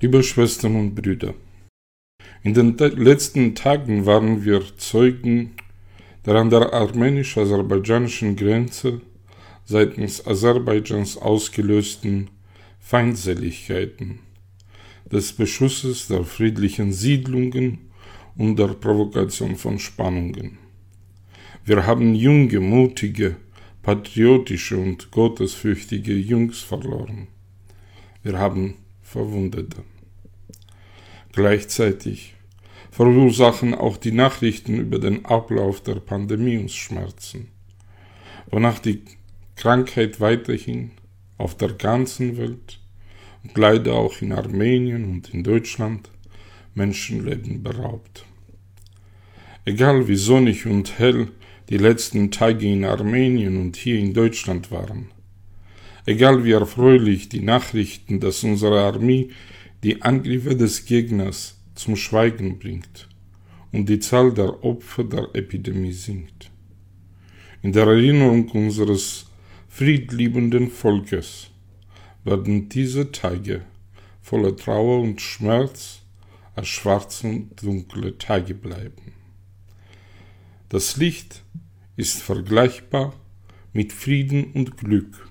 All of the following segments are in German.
Liebe Schwestern und Brüder, in den letzten Tagen waren wir Zeugen der an der armenisch-aserbaidschanischen Grenze seitens Aserbaidschans ausgelösten Feindseligkeiten, des Beschusses der friedlichen Siedlungen und der Provokation von Spannungen. Wir haben junge, mutige, patriotische und gottesfürchtige Jungs verloren. Wir haben Verwundete. Gleichzeitig verursachen auch die Nachrichten über den Ablauf der Pandemie uns Schmerzen, wonach die Krankheit weiterhin auf der ganzen Welt und leider auch in Armenien und in Deutschland Menschenleben beraubt. Egal wie sonnig und hell die letzten Tage in Armenien und hier in Deutschland waren, egal wie erfreulich die Nachrichten, dass unsere Armee die Angriffe des Gegners zum Schweigen bringt und die Zahl der Opfer der Epidemie sinkt. In der Erinnerung unseres friedliebenden Volkes werden diese Tage voller Trauer und Schmerz als schwarze und dunkle Tage bleiben. Das Licht ist vergleichbar mit Frieden und Glück.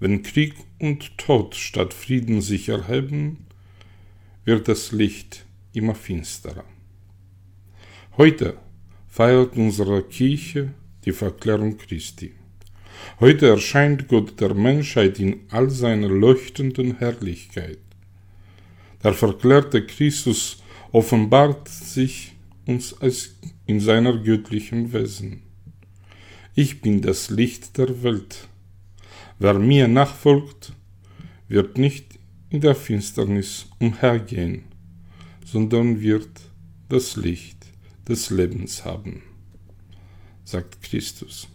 Wenn Krieg und Tod statt Frieden sich erheben, wird das Licht immer finsterer. Heute feiert unsere Kirche die Verklärung Christi. Heute erscheint Gott der Menschheit in all seiner leuchtenden Herrlichkeit. Der verklärte Christus offenbart sich uns als in seiner göttlichen Wesen. Ich bin das Licht der Welt. Wer mir nachfolgt, wird nicht in der Finsternis umhergehen, sondern wird das Licht des Lebens haben, sagt Christus.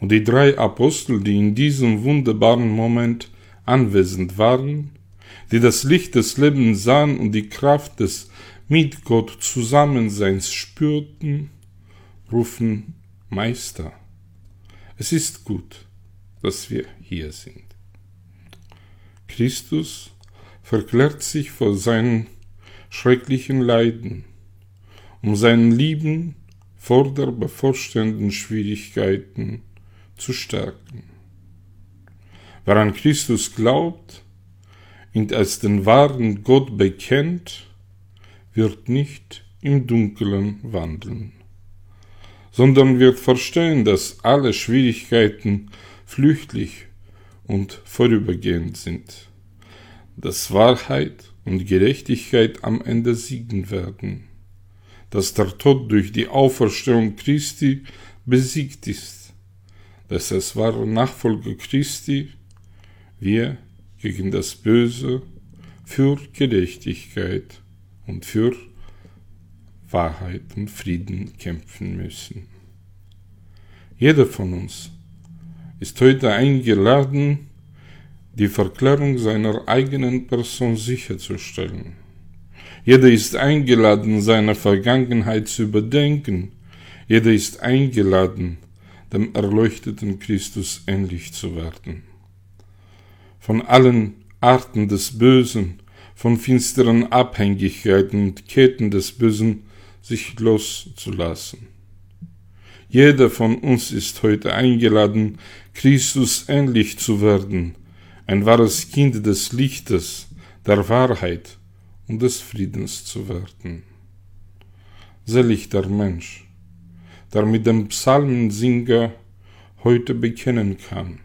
Und die drei Apostel, die in diesem wunderbaren Moment anwesend waren, die das Licht des Lebens sahen und die Kraft des mit Gott Zusammenseins spürten, rufen Meister, es ist gut, dass wir hier sind. Christus verklärt sich vor seinen schrecklichen Leiden, um seinen Lieben vor der bevorstehenden Schwierigkeiten zu stärken. Wer an Christus glaubt und als den wahren Gott bekennt, wird nicht im Dunkeln wandeln, sondern wird verstehen, dass alle Schwierigkeiten flüchtlich und vorübergehend sind, dass Wahrheit und Gerechtigkeit am Ende siegen werden, dass der Tod durch die Auferstehung Christi besiegt ist, dass es wahre Nachfolger Christi wir gegen das Böse für Gerechtigkeit und für Wahrheit und Frieden kämpfen müssen. Jeder von uns ist heute eingeladen, die Verklärung seiner eigenen Person sicherzustellen. Jeder ist eingeladen, seine Vergangenheit zu überdenken. Jeder ist eingeladen, dem erleuchteten Christus ähnlich zu werden. Von allen Arten des Bösen von finsteren Abhängigkeiten und Ketten des Bösen sich loszulassen. Jeder von uns ist heute eingeladen, Christus ähnlich zu werden, ein wahres Kind des Lichtes, der Wahrheit und des Friedens zu werden. Selig der Mensch, der mit dem Psalmensinger heute bekennen kann,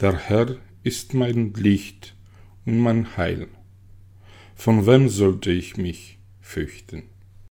der Herr ist mein Licht und mein Heil von wem sollte ich mich fürchten?